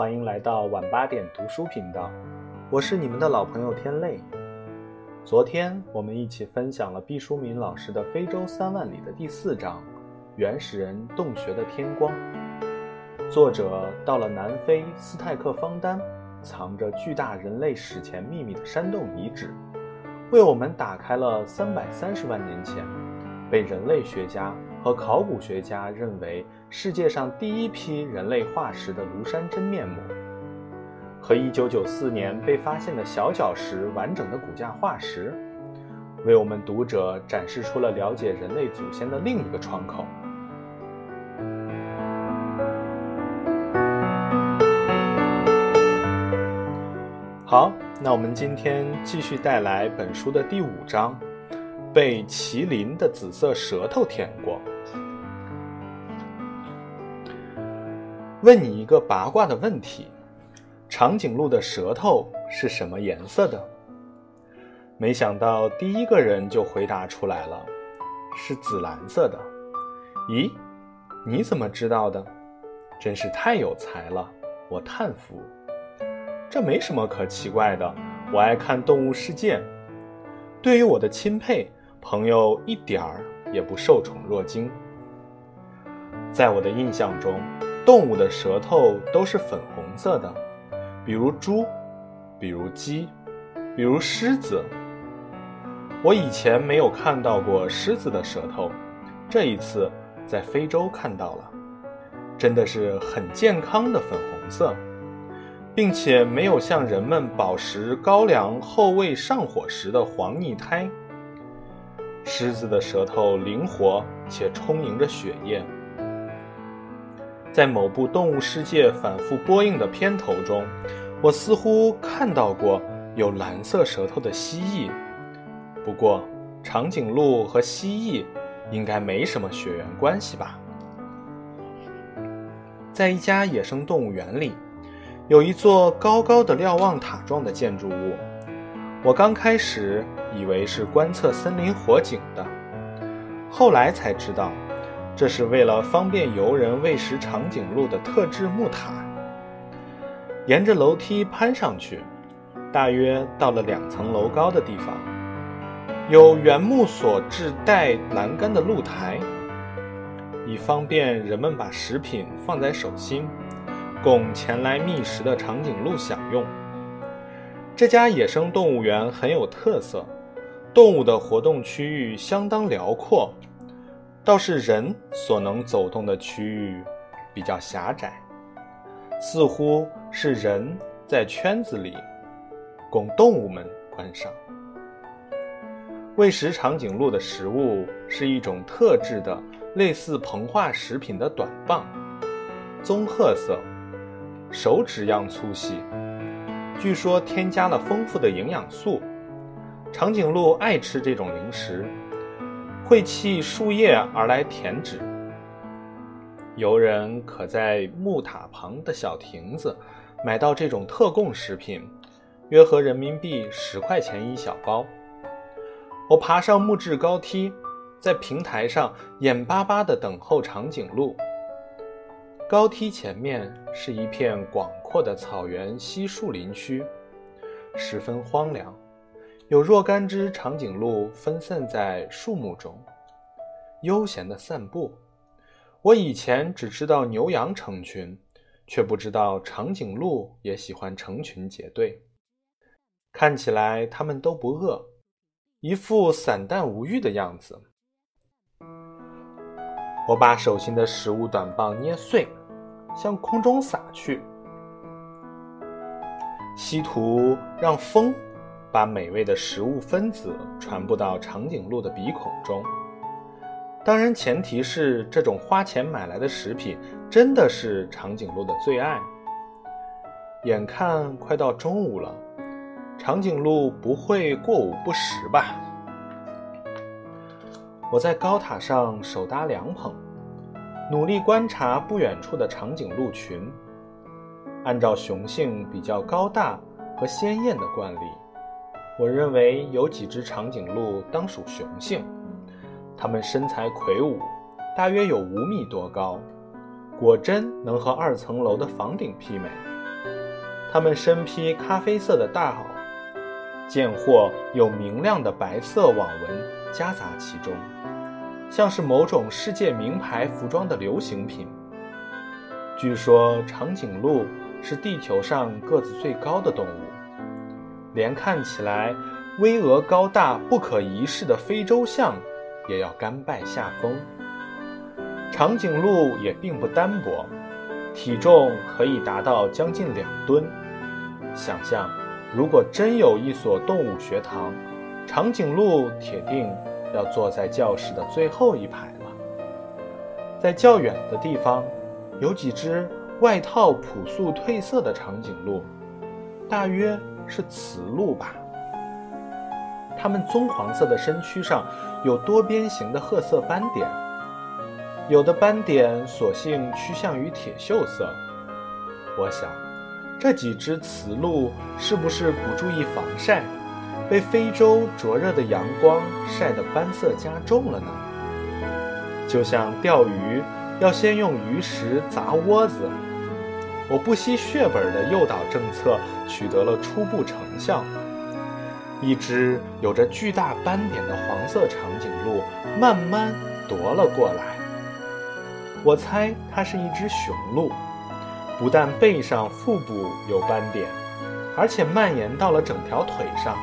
欢迎来到晚八点读书频道，我是你们的老朋友天泪。昨天我们一起分享了毕淑敏老师的《非洲三万里》的第四章《原始人洞穴的天光》。作者到了南非斯泰克方丹，藏着巨大人类史前秘密的山洞遗址，为我们打开了三百三十万年前被人类学家和考古学家认为世界上第一批人类化石的庐山真面目，和1994年被发现的小角石完整的骨架化石，为我们读者展示出了了解人类祖先的另一个窗口。好，那我们今天继续带来本书的第五章，被麒麟的紫色舌头舔过。问你一个八卦的问题：长颈鹿的舌头是什么颜色的？没想到第一个人就回答出来了，是紫蓝色的。咦，你怎么知道的？真是太有才了，我叹服。这没什么可奇怪的，我爱看《动物世界》，对于我的钦佩朋友一点儿也不受宠若惊。在我的印象中，动物的舌头都是粉红色的，比如猪，比如鸡，比如狮子。我以前没有看到过狮子的舌头，这一次在非洲看到了，真的是很健康的粉红色。并且没有像人们饱食高粱后胃上火时的黄腻苔。狮子的舌头灵活且充盈着血液。在某部《动物世界》反复播映的片头中，我似乎看到过有蓝色舌头的蜥蜴。不过，长颈鹿和蜥蜴应该没什么血缘关系吧？在一家野生动物园里。有一座高高的瞭望塔状的建筑物，我刚开始以为是观测森林火警的，后来才知道，这是为了方便游人喂食长颈鹿的特制木塔。沿着楼梯攀上去，大约到了两层楼高的地方，有原木所制带栏杆的露台，以方便人们把食品放在手心。供前来觅食的长颈鹿享用。这家野生动物园很有特色，动物的活动区域相当辽阔，倒是人所能走动的区域比较狭窄，似乎是人在圈子里，供动物们观赏。喂食长颈鹿的食物是一种特制的类似膨化食品的短棒，棕褐色。手指样粗细，据说添加了丰富的营养素。长颈鹿爱吃这种零食，会弃树叶而来填纸。游人可在木塔旁的小亭子买到这种特供食品，约合人民币十块钱一小包。我爬上木质高梯，在平台上眼巴巴地等候长颈鹿。高梯前面是一片广阔的草原稀树林区，十分荒凉，有若干只长颈鹿分散在树木中，悠闲地散步。我以前只知道牛羊成群，却不知道长颈鹿也喜欢成群结队。看起来它们都不饿，一副散淡无欲的样子。我把手心的食物短棒捏碎。向空中撒去，稀图让风把美味的食物分子传播到长颈鹿的鼻孔中。当然，前提是这种花钱买来的食品真的是长颈鹿的最爱。眼看快到中午了，长颈鹿不会过午不食吧？我在高塔上手搭凉棚。努力观察不远处的长颈鹿群。按照雄性比较高大和鲜艳的惯例，我认为有几只长颈鹿当属雄性。它们身材魁梧，大约有五米多高，果真能和二层楼的房顶媲美。它们身披咖啡色的大袄，间或有明亮的白色网纹夹杂其中，像是某种世界名牌服装的流行品。据说长颈鹿是地球上个子最高的动物，连看起来巍峨高大、不可一世的非洲象也要甘拜下风。长颈鹿也并不单薄，体重可以达到将近两吨。想象，如果真有一所动物学堂，长颈鹿铁定要坐在教室的最后一排了。在较远的地方，有几只外套朴素褪色的长颈鹿，大约是雌鹿吧。它们棕黄色的身躯上有多边形的褐色斑点。有的斑点索性趋向于铁锈色，我想，这几只雌鹿是不是不注意防晒，被非洲灼热的阳光晒得斑色加重了呢？就像钓鱼要先用鱼食砸窝子，我不惜血本的诱导政策取得了初步成效。一只有着巨大斑点的黄色长颈鹿慢慢踱了过来。我猜它是一只雄鹿，不但背上、腹部有斑点，而且蔓延到了整条腿上。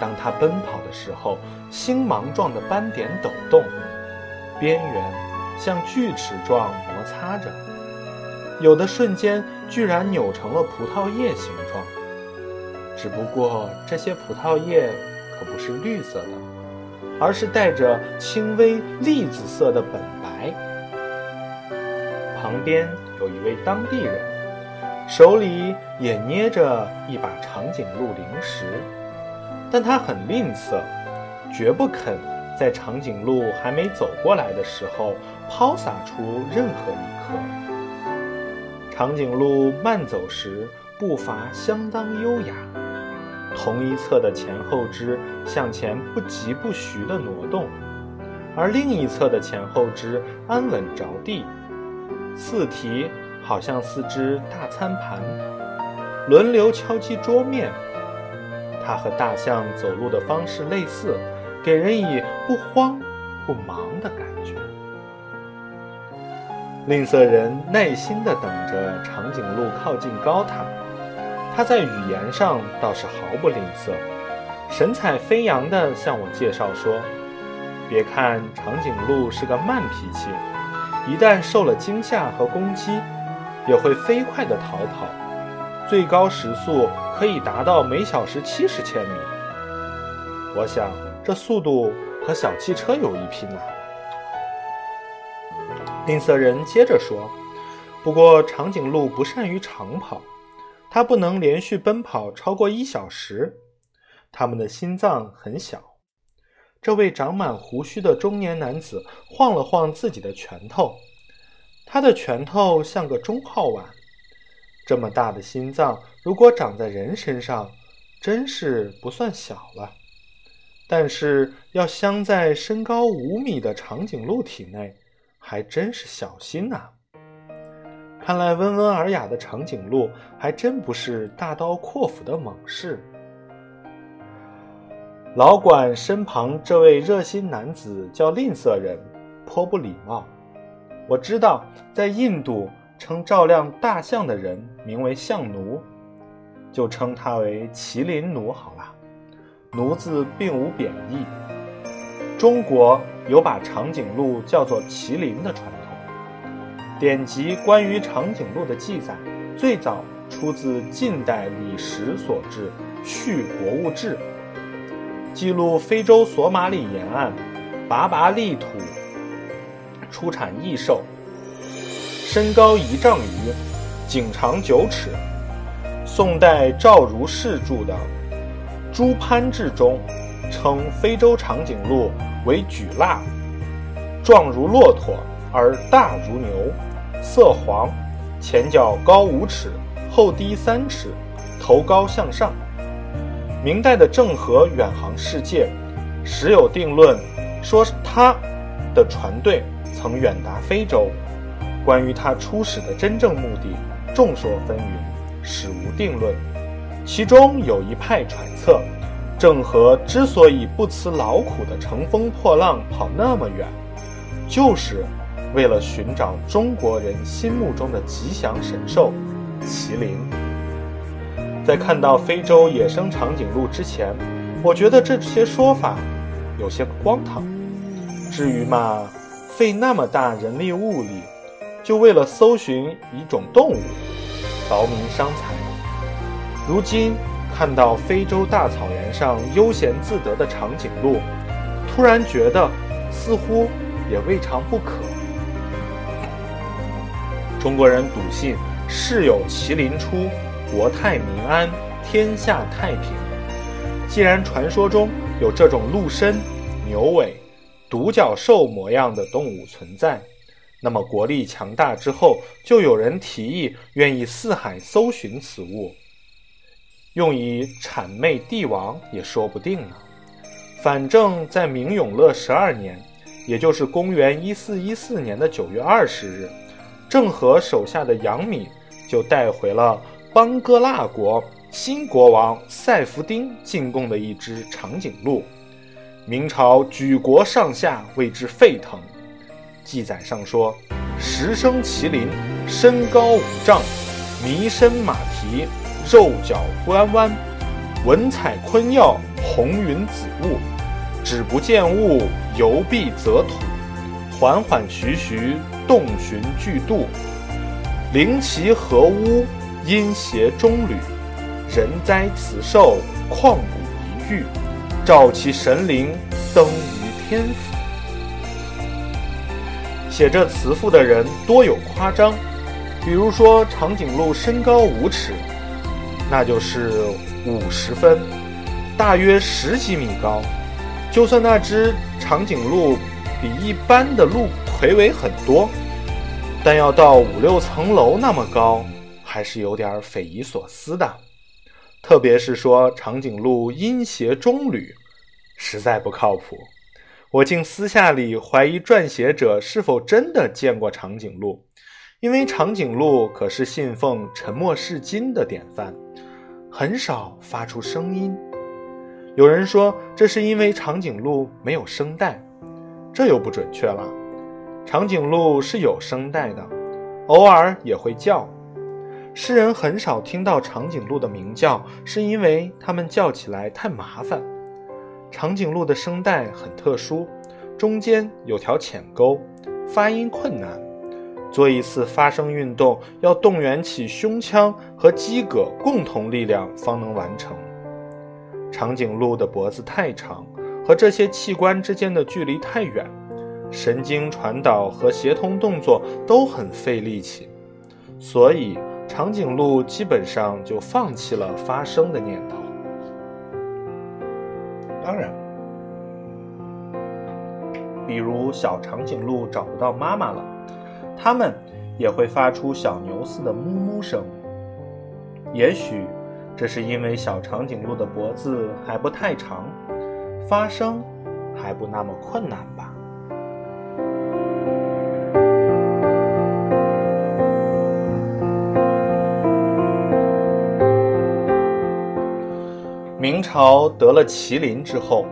当它奔跑的时候，星芒状的斑点抖动，边缘像锯齿状摩擦着，有的瞬间居然扭成了葡萄叶形状。只不过这些葡萄叶可不是绿色的，而是带着轻微栗子色的本白。旁边有一位当地人，手里也捏着一把长颈鹿零食，但他很吝啬，绝不肯在长颈鹿还没走过来的时候抛洒出任何一颗。长颈鹿慢走时步伐相当优雅，同一侧的前后肢向前不疾不徐地挪动，而另一侧的前后肢安稳着地。四蹄好像四只大餐盘，轮流敲击桌面。它和大象走路的方式类似，给人以不慌不忙的感。吝啬人耐心地等着长颈鹿靠近高塔，他在语言上倒是毫不吝啬，神采飞扬地向我介绍说：“别看长颈鹿是个慢脾气。”一旦受了惊吓和攻击，也会飞快地逃跑，最高时速可以达到每小时七十千米。我想，这速度和小汽车有一拼啊！吝啬人接着说：“不过，长颈鹿不善于长跑，它不能连续奔跑超过一小时。它们的心脏很小。”这位长满胡须的中年男子晃了晃自己的拳头，他的拳头像个中号碗。这么大的心脏，如果长在人身上，真是不算小了。但是要镶在身高五米的长颈鹿体内，还真是小心呐。看来温文尔雅的长颈鹿还真不是大刀阔斧的猛士。老管身旁这位热心男子叫吝啬人，颇不礼貌。我知道，在印度称照亮大象的人名为象奴，就称他为麒麟奴好了。奴字并无贬义。中国有把长颈鹿叫做麒麟的传统。典籍关于长颈鹿的记载，最早出自近代李时所制《续国物志》。记录非洲索马里沿岸拔拔利土出产异兽，身高一丈余，颈长九尺。宋代赵如是著的《朱潘志》中称非洲长颈鹿为举蜡，状如骆驼而大如牛，色黄，前脚高五尺，后低三尺，头高向上。明代的郑和远航世界，时有定论，说他的船队曾远达非洲。关于他出使的真正目的，众说纷纭，史无定论。其中有一派揣测，郑和之所以不辞劳苦的乘风破浪跑那么远，就是为了寻找中国人心目中的吉祥神兽——麒麟。在看到非洲野生长颈鹿之前，我觉得这些说法有些荒唐。至于嘛，费那么大人力物力，就为了搜寻一种动物，劳民伤财。如今看到非洲大草原上悠闲自得的长颈鹿，突然觉得似乎也未尝不可。中国人笃信“世有麒麟出”。国泰民安，天下太平。既然传说中有这种鹿身、牛尾、独角兽模样的动物存在，那么国力强大之后，就有人提议愿意四海搜寻此物，用以谄媚帝王也说不定呢。反正，在明永乐十二年，也就是公元一四一四年的九月二十日，郑和手下的杨敏就带回了。邦哥腊国新国王塞弗丁进贡的一只长颈鹿，明朝举国上下为之沸腾。记载上说，石生麒麟，身高五丈，迷身马蹄，肉脚弯弯，文采坤耀，红云紫雾，只不见物，游必则土，缓缓徐徐，洞寻巨度，灵奇何屋？阴邪中旅，人哉此兽，旷古一遇，召其神灵，登于天府。写这词赋的人多有夸张，比如说长颈鹿身高五尺，那就是五十分，大约十几米高。就算那只长颈鹿比一般的鹿魁伟很多，但要到五六层楼那么高。还是有点匪夷所思的，特别是说长颈鹿阴邪中旅，实在不靠谱。我竟私下里怀疑撰写者是否真的见过长颈鹿，因为长颈鹿可是信奉沉默是金的典范，很少发出声音。有人说这是因为长颈鹿没有声带，这又不准确了。长颈鹿是有声带的，偶尔也会叫。诗人很少听到长颈鹿的鸣叫，是因为它们叫起来太麻烦。长颈鹿的声带很特殊，中间有条浅沟，发音困难。做一次发声运动，要动员起胸腔和肌膈共同力量方能完成。长颈鹿的脖子太长，和这些器官之间的距离太远，神经传导和协同动作都很费力气，所以。长颈鹿基本上就放弃了发声的念头。当然，比如小长颈鹿找不到妈妈了，它们也会发出小牛似的哞哞声。也许这是因为小长颈鹿的脖子还不太长，发声还不那么困难吧。明朝得了麒麟之后，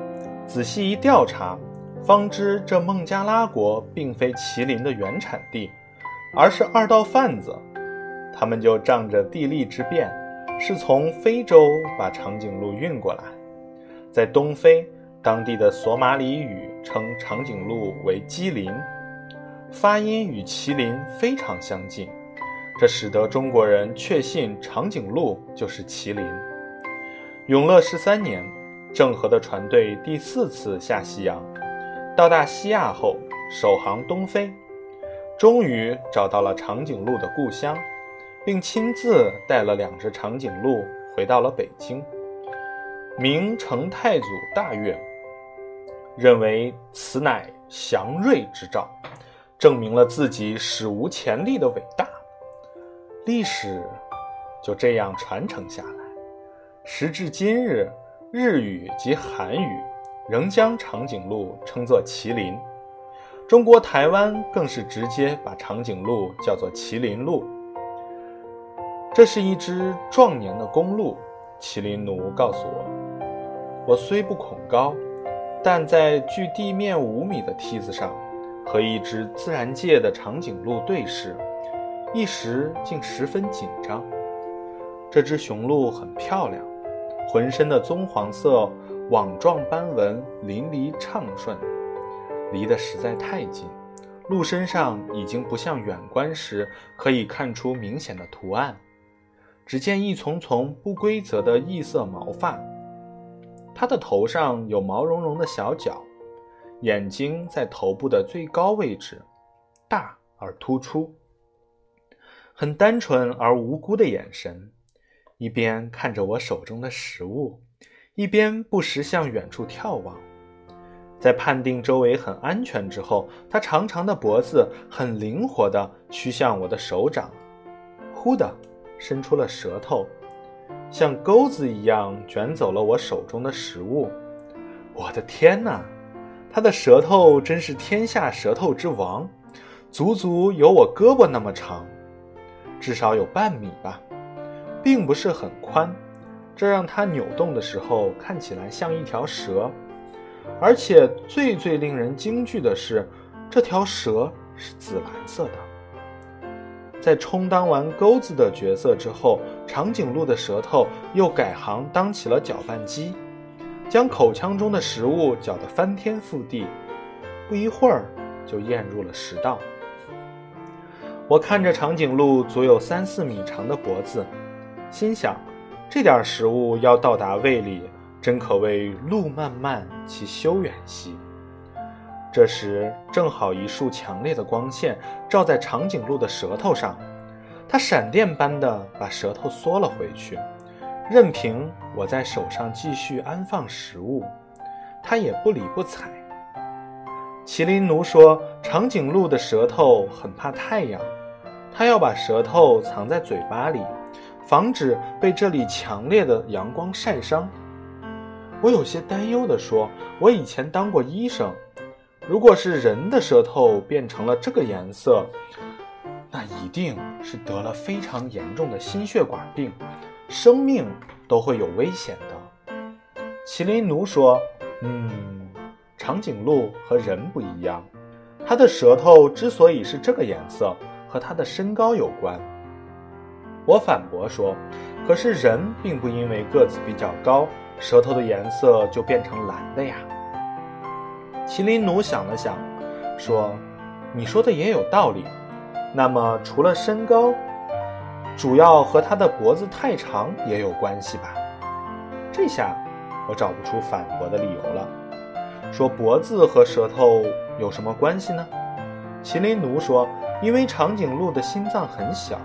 仔细一调查，方知这孟加拉国并非麒麟的原产地，而是二道贩子。他们就仗着地利之便，是从非洲把长颈鹿运过来。在东非，当地的索马里语称长颈鹿为基林，发音与麒麟非常相近，这使得中国人确信长颈鹿就是麒麟。永乐十三年，郑和的船队第四次下西洋，到达西亚后，首航东非，终于找到了长颈鹿的故乡，并亲自带了两只长颈鹿回到了北京。明成太祖大悦，认为此乃祥瑞之兆，证明了自己史无前例的伟大。历史就这样传承下来。时至今日，日语及韩语仍将长颈鹿称作麒麟，中国台湾更是直接把长颈鹿叫做麒麟鹿。这是一只壮年的公鹿。麒麟奴告诉我：“我虽不恐高，但在距地面五米的梯子上，和一只自然界的长颈鹿对视，一时竟十分紧张。这只雄鹿很漂亮，浑身的棕黄色网状斑纹淋漓畅顺，离得实在太近，鹿身上已经不像远观时可以看出明显的图案。”只见一丛丛不规则的异色毛发，它的头上有毛茸茸的小角，眼睛在头部的最高位置，大而突出，很单纯而无辜的眼神，一边看着我手中的食物，一边不时向远处眺望。在判定周围很安全之后，它长长的脖子很灵活地趋向我的手掌，忽的。伸出了舌头，像钩子一样卷走了我手中的食物。我的天哪，它的舌头真是天下舌头之王，足足有我胳膊那么长，至少有半米吧，并不是很宽，这让它扭动的时候看起来像一条蛇。而且最最令人惊惧的是，这条蛇是紫蓝色的。在充当完钩子的角色之后，长颈鹿的舌头又改行当起了搅拌机，将口腔中的食物搅得翻天覆地，不一会儿就咽入了食道。我看着长颈鹿足有三四米长的脖子，心想，这点食物要到达胃里，真可谓路漫漫其修远兮。这时，正好一束强烈的光线照在长颈鹿的舌头上，它闪电般的把舌头缩了回去，任凭我在手上继续安放食物，它也不理不睬。麒麟奴说，长颈鹿的舌头很怕太阳，它要把舌头藏在嘴巴里，防止被这里强烈的阳光晒伤。我有些担忧地说：“我以前当过医生。”如果是人的舌头变成了这个颜色，那一定是得了非常严重的心血管病，生命都会有危险的。麒麟奴说：“嗯，长颈鹿和人不一样，它的舌头之所以是这个颜色，和它的身高有关。”我反驳说：“可是人并不因为个子比较高，舌头的颜色就变成蓝的呀。”麒麟奴想了想，说：“你说的也有道理。那么，除了身高，主要和他的脖子太长也有关系吧？”这下我找不出反驳的理由了。说脖子和舌头有什么关系呢？麒麟奴说：“因为长颈鹿的心脏很小，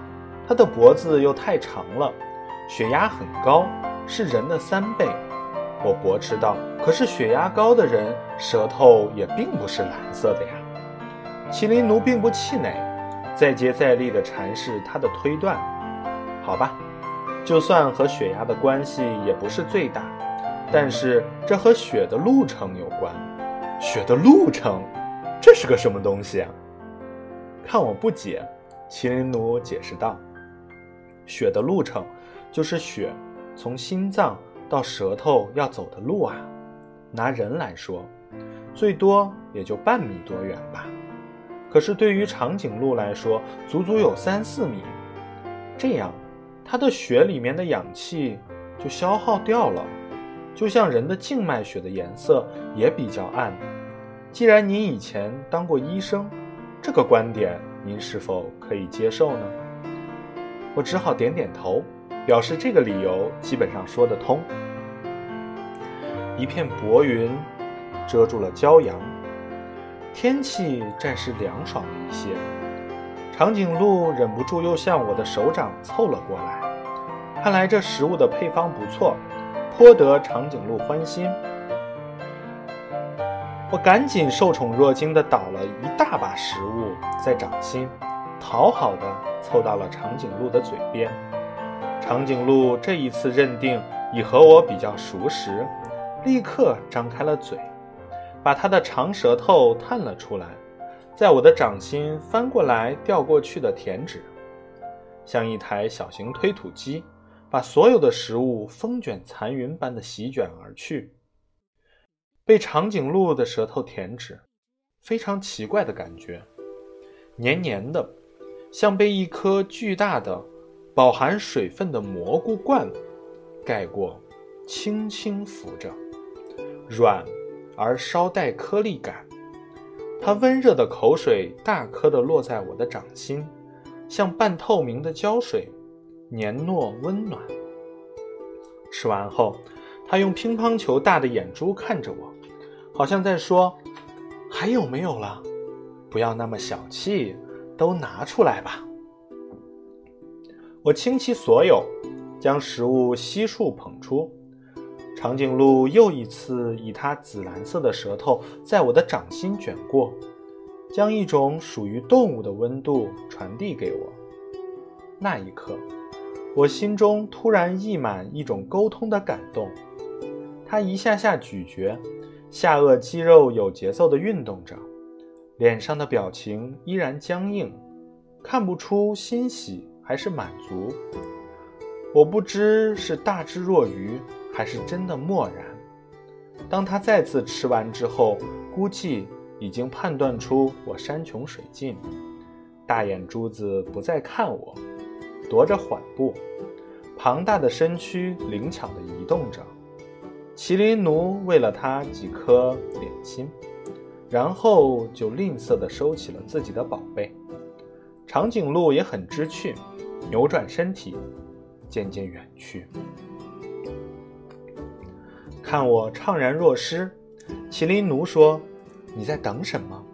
它的脖子又太长了，血压很高，是人的三倍。”我驳斥道：“可是血压高的人舌头也并不是蓝色的呀。”麒麟奴并不气馁，再接再厉地阐释他的推断。好吧，就算和血压的关系也不是最大，但是这和血的路程有关。血的路程，这是个什么东西啊？看我不解，麒麟奴解释道：“血的路程，就是血从心脏。”到舌头要走的路啊，拿人来说，最多也就半米多远吧。可是对于长颈鹿来说，足足有三四米。这样，它的血里面的氧气就消耗掉了，就像人的静脉血的颜色也比较暗。既然您以前当过医生，这个观点您是否可以接受呢？我只好点点头。表示这个理由基本上说得通。一片薄云遮住了骄阳，天气暂时凉爽了一些。长颈鹿忍不住又向我的手掌凑了过来，看来这食物的配方不错，颇得长颈鹿欢心。我赶紧受宠若惊地倒了一大把食物在掌心，讨好的凑到了长颈鹿的嘴边。长颈鹿这一次认定已和我比较熟识，立刻张开了嘴，把它的长舌头探了出来，在我的掌心翻过来调过去的舔指。像一台小型推土机，把所有的食物风卷残云般的席卷而去。被长颈鹿的舌头舔止，非常奇怪的感觉，黏黏的，像被一颗巨大的、饱含水分的蘑菇罐盖过，轻轻浮着，软而稍带颗粒感。它温热的口水大颗的落在我的掌心，像半透明的胶水，黏糯温暖。吃完后，它用乒乓球大的眼珠看着我，好像在说：“还有没有了？不要那么小气，都拿出来吧。”我倾其所有，将食物悉数捧出。长颈鹿又一次以它紫蓝色的舌头在我的掌心卷过，将一种属于动物的温度传递给我。那一刻，我心中突然溢满一种沟通的感动。它一下下咀嚼，下颚肌肉有节奏地运动着，脸上的表情依然僵硬，看不出欣喜还是满足。我不知是大智若愚。还是真的漠然。当他再次吃完之后，估计已经判断出我山穷水尽，大眼珠子不再看我，踱着缓步，庞大的身躯灵巧地移动着。麒麟奴喂了他几颗点心，然后就吝啬地收起了自己的宝贝。长颈鹿也很知趣，扭转身体，渐渐远去。看我怅然若失，麒麟奴说：“你在等什么？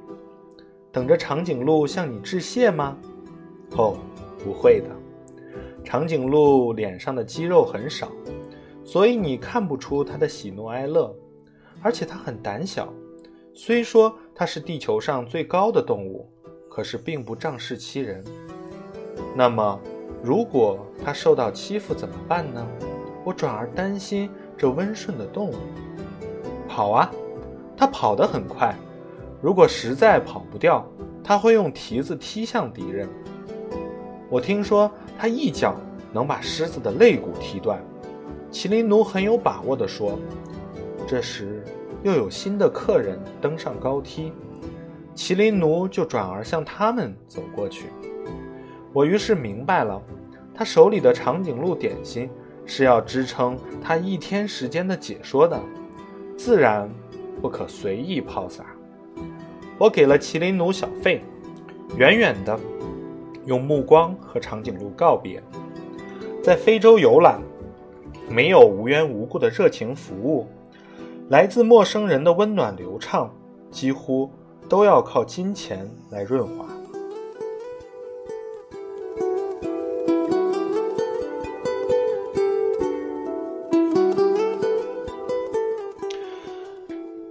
等着长颈鹿向你致谢吗？”“哦，不会的。长颈鹿脸上的肌肉很少，所以你看不出它的喜怒哀乐。而且它很胆小，虽说它是地球上最高的动物，可是并不仗势欺人。那么，如果它受到欺负怎么办呢？我转而担心。”这温顺的动物，跑啊！它跑得很快。如果实在跑不掉，它会用蹄子踢向敌人。我听说它一脚能把狮子的肋骨踢断。麒麟奴很有把握地说。这时，又有新的客人登上高梯，麒麟奴就转而向他们走过去。我于是明白了，他手里的长颈鹿点心。是要支撑他一天时间的解说的，自然不可随意抛洒。我给了麒麟奴小费，远远的用目光和长颈鹿告别。在非洲游览，没有无缘无故的热情服务，来自陌生人的温暖流畅，几乎都要靠金钱来润滑。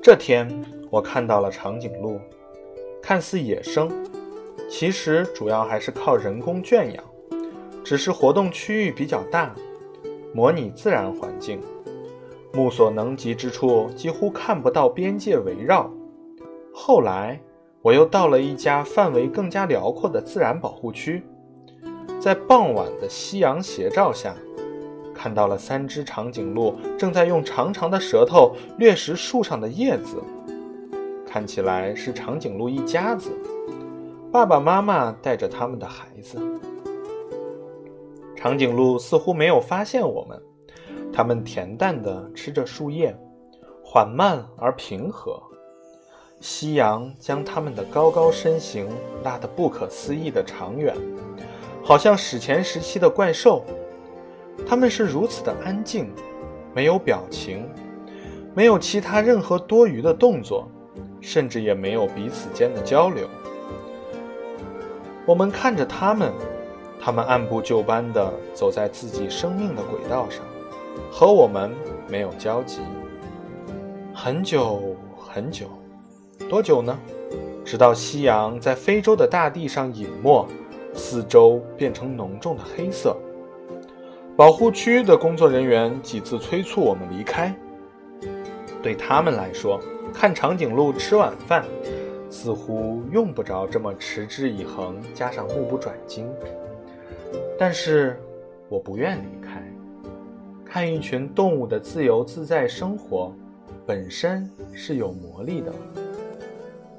这天，我看到了长颈鹿，看似野生，其实主要还是靠人工圈养，只是活动区域比较大，模拟自然环境，目所能及之处几乎看不到边界围绕。后来，我又到了一家范围更加辽阔的自然保护区，在傍晚的夕阳斜照下。看到了三只长颈鹿正在用长长的舌头掠食树上的叶子，看起来是长颈鹿一家子，爸爸妈妈带着他们的孩子。长颈鹿似乎没有发现我们，它们恬淡地吃着树叶，缓慢而平和。夕阳将它们的高高身形拉得不可思议的长远，好像史前时期的怪兽。他们是如此的安静，没有表情，没有其他任何多余的动作，甚至也没有彼此间的交流。我们看着他们，他们按部就班地走在自己生命的轨道上，和我们没有交集。很久很久，多久呢？直到夕阳在非洲的大地上隐没，四周变成浓重的黑色。保护区的工作人员几次催促我们离开。对他们来说，看长颈鹿吃晚饭，似乎用不着这么持之以恒，加上目不转睛。但是我不愿离开。看一群动物的自由自在生活，本身是有魔力的。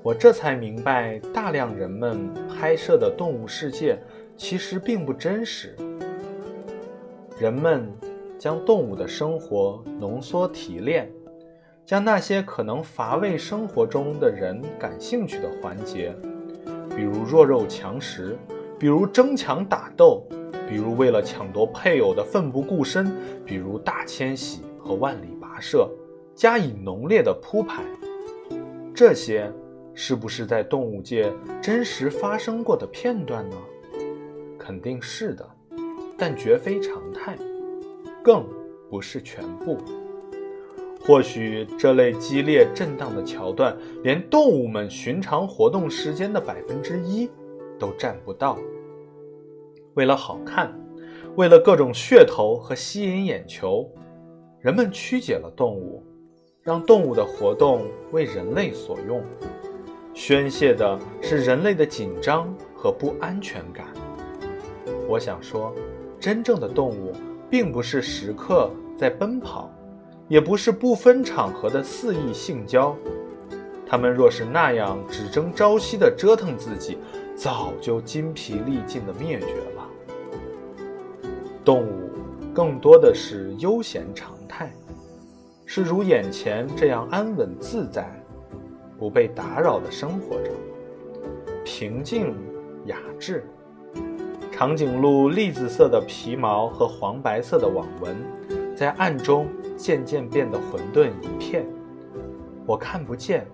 我这才明白，大量人们拍摄的动物世界其实并不真实。人们将动物的生活浓缩提炼，将那些可能乏味生活中的人感兴趣的环节，比如弱肉强食，比如争强打斗。比如为了抢夺配偶的奋不顾身，比如大迁徙和万里跋涉，加以浓烈的铺排。这些是不是在动物界真实发生过的片段呢？肯定是的，但绝非常态，更不是全部。或许这类激烈震荡的桥段，连动物们寻常活动时间的百分之一都占不到。为了好看，为了各种噱头和吸引眼球，人们曲解了动物，让动物的活动为人类所用，宣泄的是人类的紧张和不安全感。我想说，真正的动物并不是时刻在奔跑，也不是不分场合的肆意性交，它们若是那样只争朝夕地折腾自己，早就筋疲力尽地灭绝了。动物更多的是悠闲常态，是如眼前这样安稳自在、不被打扰的生活着，平静雅致。长颈鹿栗子色的皮毛和黄白色的网纹，在暗中渐渐变得混沌一片。我看不见，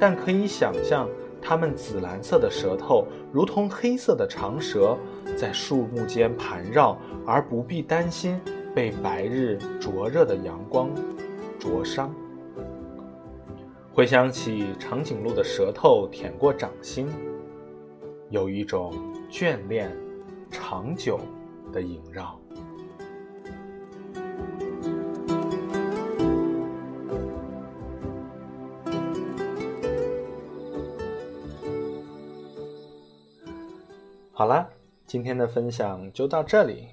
但可以想象。它们紫蓝色的舌头如同黑色的长蛇，在树木间盘绕，而不必担心被白日灼热的阳光灼伤。回想起长颈鹿的舌头舔过掌心，有一种眷恋长久的萦绕。好了，今天的分享就到这里。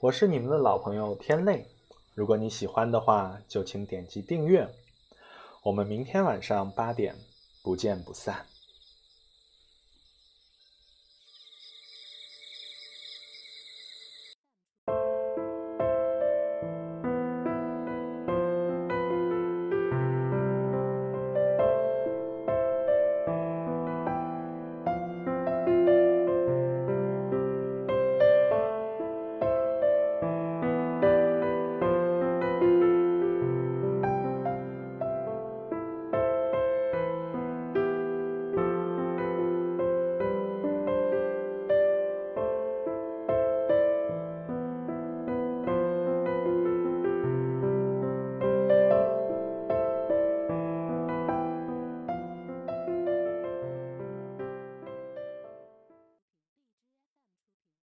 我是你们的老朋友天泪。如果你喜欢的话，就请点击订阅。我们明天晚上八点不见不散。